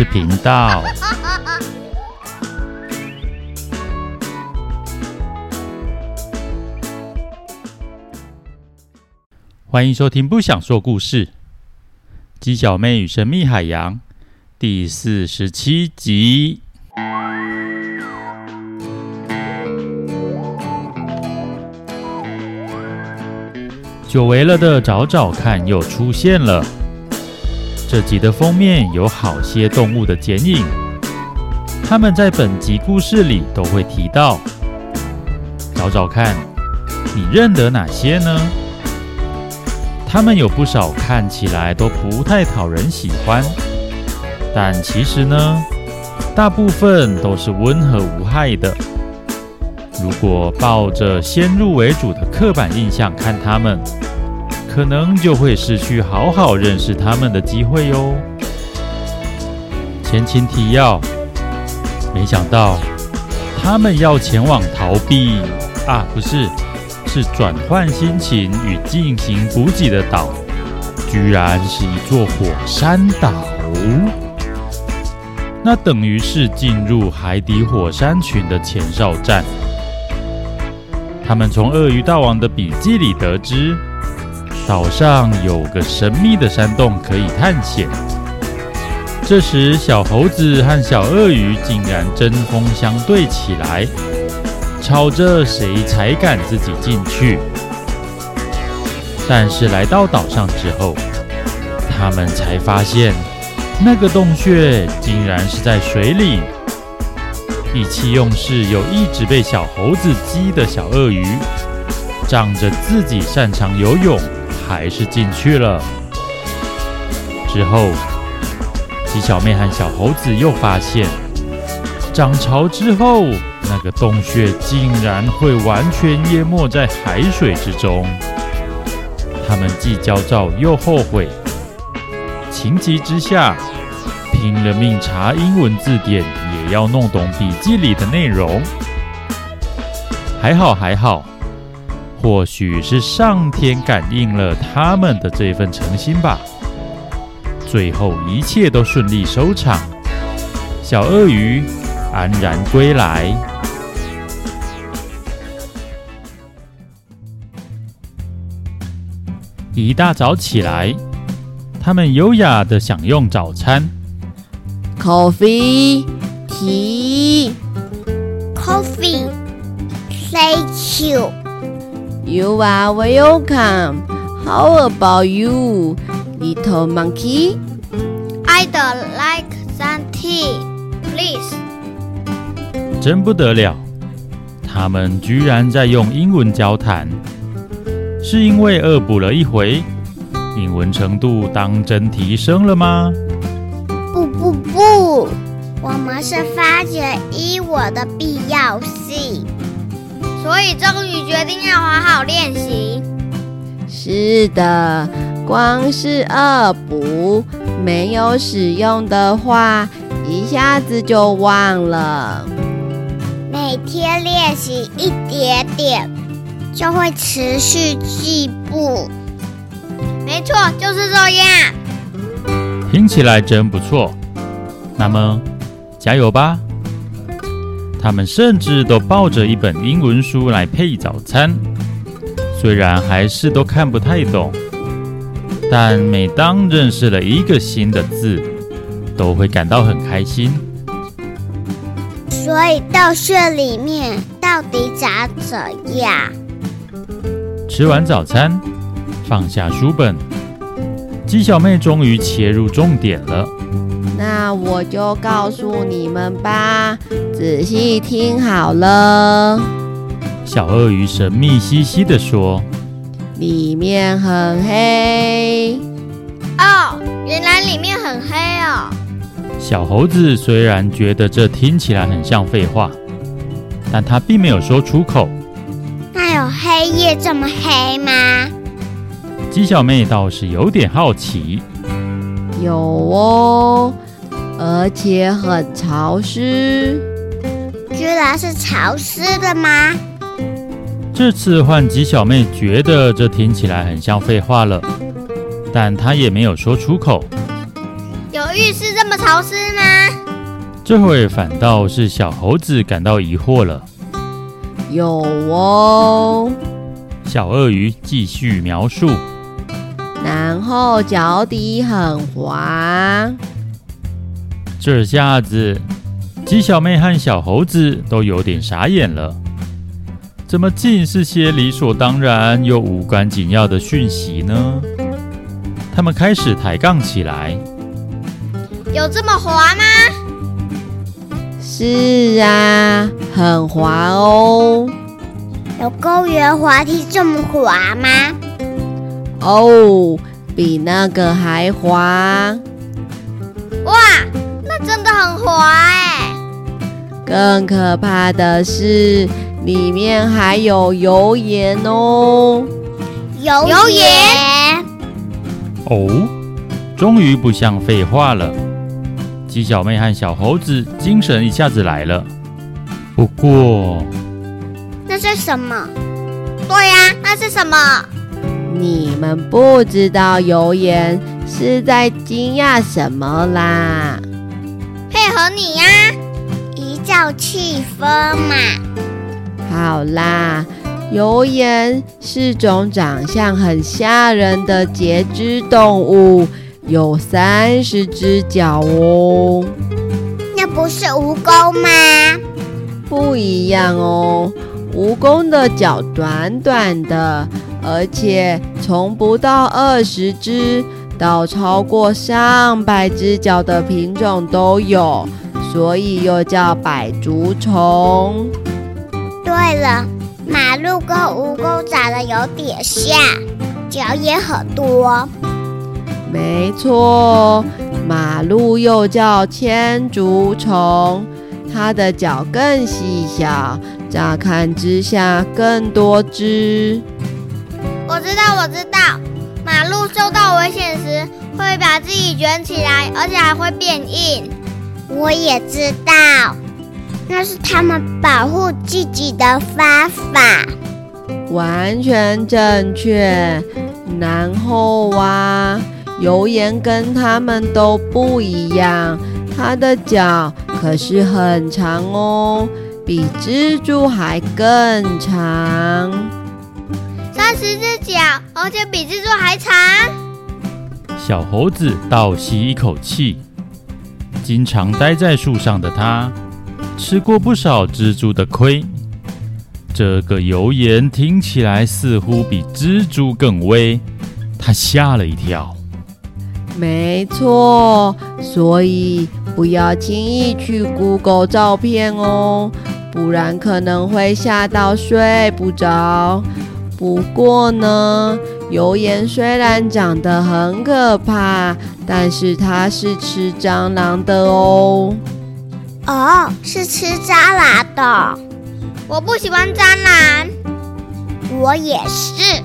事频道。欢迎收听《不想说故事》，鸡小妹与神秘海洋第四十七集。久违了的找找看又出现了。这集的封面有好些动物的剪影，他们在本集故事里都会提到。找找看，你认得哪些呢？他们有不少看起来都不太讨人喜欢，但其实呢，大部分都是温和无害的。如果抱着先入为主的刻板印象看他们，可能就会失去好好认识他们的机会哟。前情提要：没想到他们要前往逃避啊，不是，是转换心情与进行补给的岛，居然是一座火山岛。那等于是进入海底火山群的前哨站。他们从鳄鱼大王的笔记里得知，岛上有个神秘的山洞可以探险。这时，小猴子和小鳄鱼竟然针锋相对起来，吵着谁才敢自己进去。但是来到岛上之后，他们才发现，那个洞穴竟然是在水里。意气用事又一直被小猴子激的小鳄鱼，仗着自己擅长游泳，还是进去了。之后，鸡小妹和小猴子又发现，涨潮之后，那个洞穴竟然会完全淹没在海水之中。他们既焦躁又后悔，情急之下，拼了命查英文字典。也要弄懂笔记里的内容，还好还好，或许是上天感应了他们的这份诚心吧。最后一切都顺利收场，小鳄鱼安然归来。一大早起来，他们优雅的享用早餐，Coffee。Tea, coffee, thank you. You are welcome. How about you, little monkey? I'd like some tea, please. 真不得了，他们居然在用英文交谈，是因为恶补了一回，英文程度当真提升了吗？不不不。我们是发觉英文的必要性，所以终于决定要好好练习。是的，光是恶补，没有使用的话，一下子就忘了。每天练习一点点，就会持续进步。没错，就是这样。听起来真不错。那么。加油吧！他们甚至都抱着一本英文书来配早餐，虽然还是都看不太懂，但每当认识了一个新的字，都会感到很开心。所以洞穴里面到底长怎样？吃完早餐，放下书本，鸡小妹终于切入重点了。那我就告诉你们吧，仔细听好了。小鳄鱼神秘兮兮地说：“里面很黑。”哦，原来里面很黑哦。小猴子虽然觉得这听起来很像废话，但他并没有说出口。那有黑夜这么黑吗？鸡小妹倒是有点好奇。有哦。而且很潮湿，居然是潮湿的吗？这次换吉小妹觉得这听起来很像废话了，但她也没有说出口。有浴室这么潮湿吗？这会反倒是小猴子感到疑惑了。有哦，小鳄鱼继续描述，然后脚底很滑。这下子，鸡小妹和小猴子都有点傻眼了。怎么尽是些理所当然又无关紧要的讯息呢？他们开始抬杠起来。有这么滑吗？是啊，很滑哦。有公园滑梯这么滑吗？哦，比那个还滑。哇，那真的很滑哎！更可怕的是。里面还有油盐哦，油盐哦，终于不像废话了。鸡小妹和小猴子精神一下子来了。不过，那是什么？对呀，那是什么？你们不知道油盐是在惊讶什么啦？配合你呀，一较气氛嘛。好啦，油盐是种长相很吓人的节肢动物，有三十只脚哦。那不是蜈蚣吗？不一样哦，蜈蚣的脚短短的，而且从不到二十只到超过上百只脚的品种都有，所以又叫百足虫。对了，马路跟蜈蚣长得有点像，脚也很多。没错，马路又叫千足虫，它的脚更细小，乍看之下更多只。我知道，我知道，马路受到危险时会把自己卷起来，而且还会变硬。我也知道。那是他们保护自己的方法，完全正确。然后啊，油盐跟他们都不一样，它的脚可是很长哦，比蜘蛛还更长。十只脚，而且比蜘蛛还长。小猴子倒吸一口气，经常待在树上的它。吃过不少蜘蛛的亏，这个油盐听起来似乎比蜘蛛更威，他吓了一跳。没错，所以不要轻易去 Google 照片哦，不然可能会吓到睡不着。不过呢，油盐虽然长得很可怕，但是它是吃蟑螂的哦。哦，是吃蟑螂的。我不喜欢蟑螂。我也是。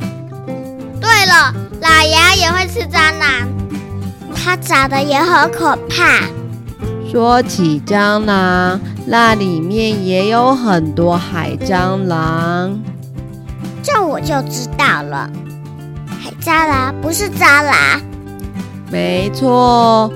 对了，老牙也会吃蟑螂，它长得也很可怕。说起蟑螂，那里面也有很多海蟑螂。这我就知道了。海蟑螂不是蟑螂。没错，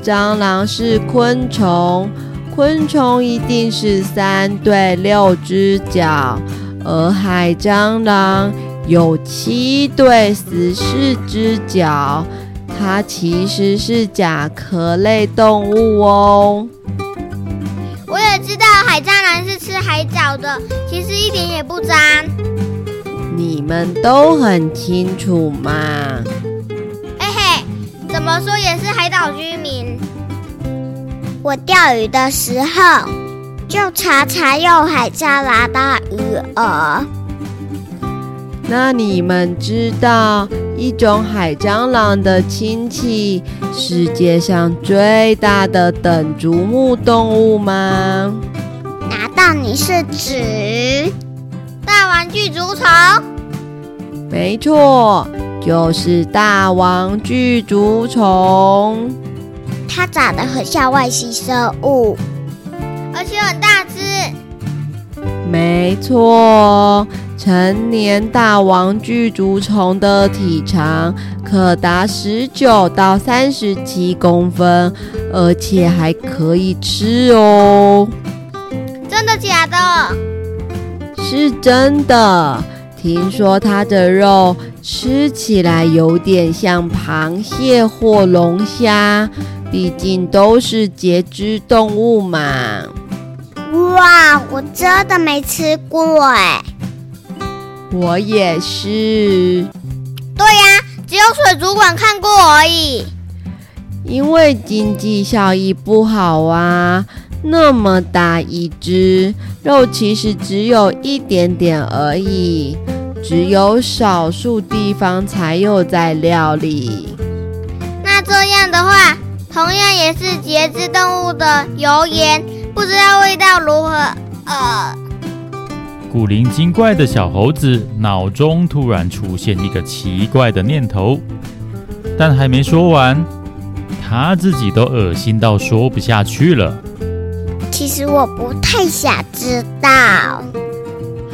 蟑螂是昆虫。昆虫一定是三对六只脚，而海蟑螂有七对十四只脚，它其实是甲壳类动物哦。我也知道海蟑螂是吃海藻的，其实一点也不脏。你们都很清楚嘛？嘿嘿，怎么说也是海岛居民。我钓鱼的时候，就常常用海蟑螂当鱼饵。那你们知道一种海蟑螂的亲戚，世界上最大的等足目动物吗？难道你是指具足虫？没错，就是大王巨足虫。它长得很像外星生物，而且很大只。没错，成年大王巨足虫的体长可达十九到三十七公分，而且还可以吃哦。真的假的？是真的。听说它的肉吃起来有点像螃蟹或龙虾，毕竟都是节肢动物嘛。哇，我真的没吃过哎。我也是。对呀，只有水族馆看过而已。因为经济效益不好啊，那么大一只肉，其实只有一点点而已，只有少数地方才有在料理。那这样的话，同样也是节肢动物的油盐，不知道味道如何？呃。古灵精怪的小猴子脑中突然出现一个奇怪的念头，但还没说完，他自己都恶心到说不下去了。其实我不太想知道，哈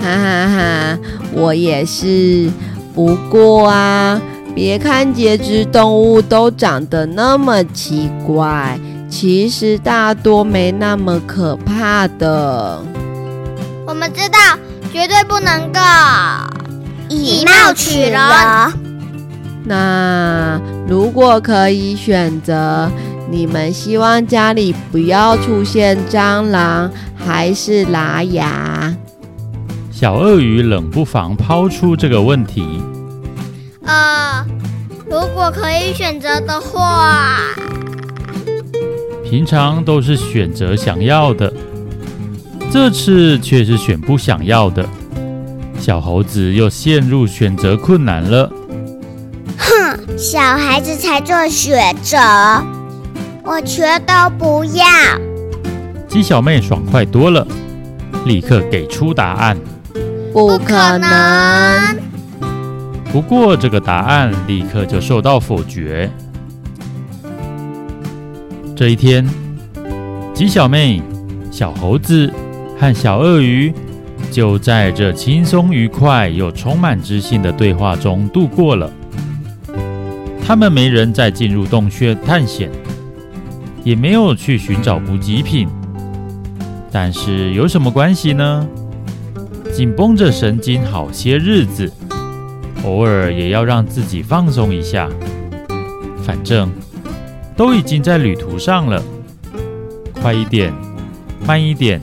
哈哈，我也是。不过啊，别看节肢动物都长得那么奇怪，其实大多没那么可怕的。我们知道。绝对不能够以貌取人。那如果可以选择，你们希望家里不要出现蟑螂，还是拉牙？小鳄鱼冷不防抛出这个问题。呃，如果可以选择的话，平常都是选择想要的。这次却是选不想要的，小猴子又陷入选择困难了。哼，小孩子才做选择，我全都不要。鸡小妹爽快多了，立刻给出答案。不可能。不过这个答案立刻就受到否决。这一天，鸡小妹、小猴子。和小鳄鱼就在这轻松愉快又充满知性的对话中度过了。他们没人再进入洞穴探险，也没有去寻找补给品。但是有什么关系呢？紧绷着神经好些日子，偶尔也要让自己放松一下。反正都已经在旅途上了，快一点，慢一点。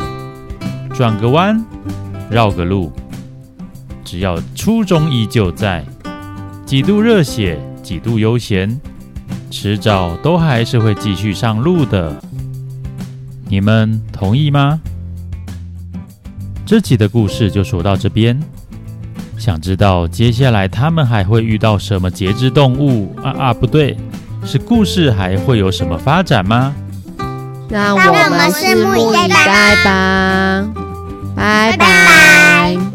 转个弯，绕个路，只要初衷依旧在，几度热血，几度悠闲，迟早都还是会继续上路的。你们同意吗？这集的故事就说到这边。想知道接下来他们还会遇到什么节肢动物啊啊，不对，是故事还会有什么发展吗？让我们拭目以待吧。拜拜。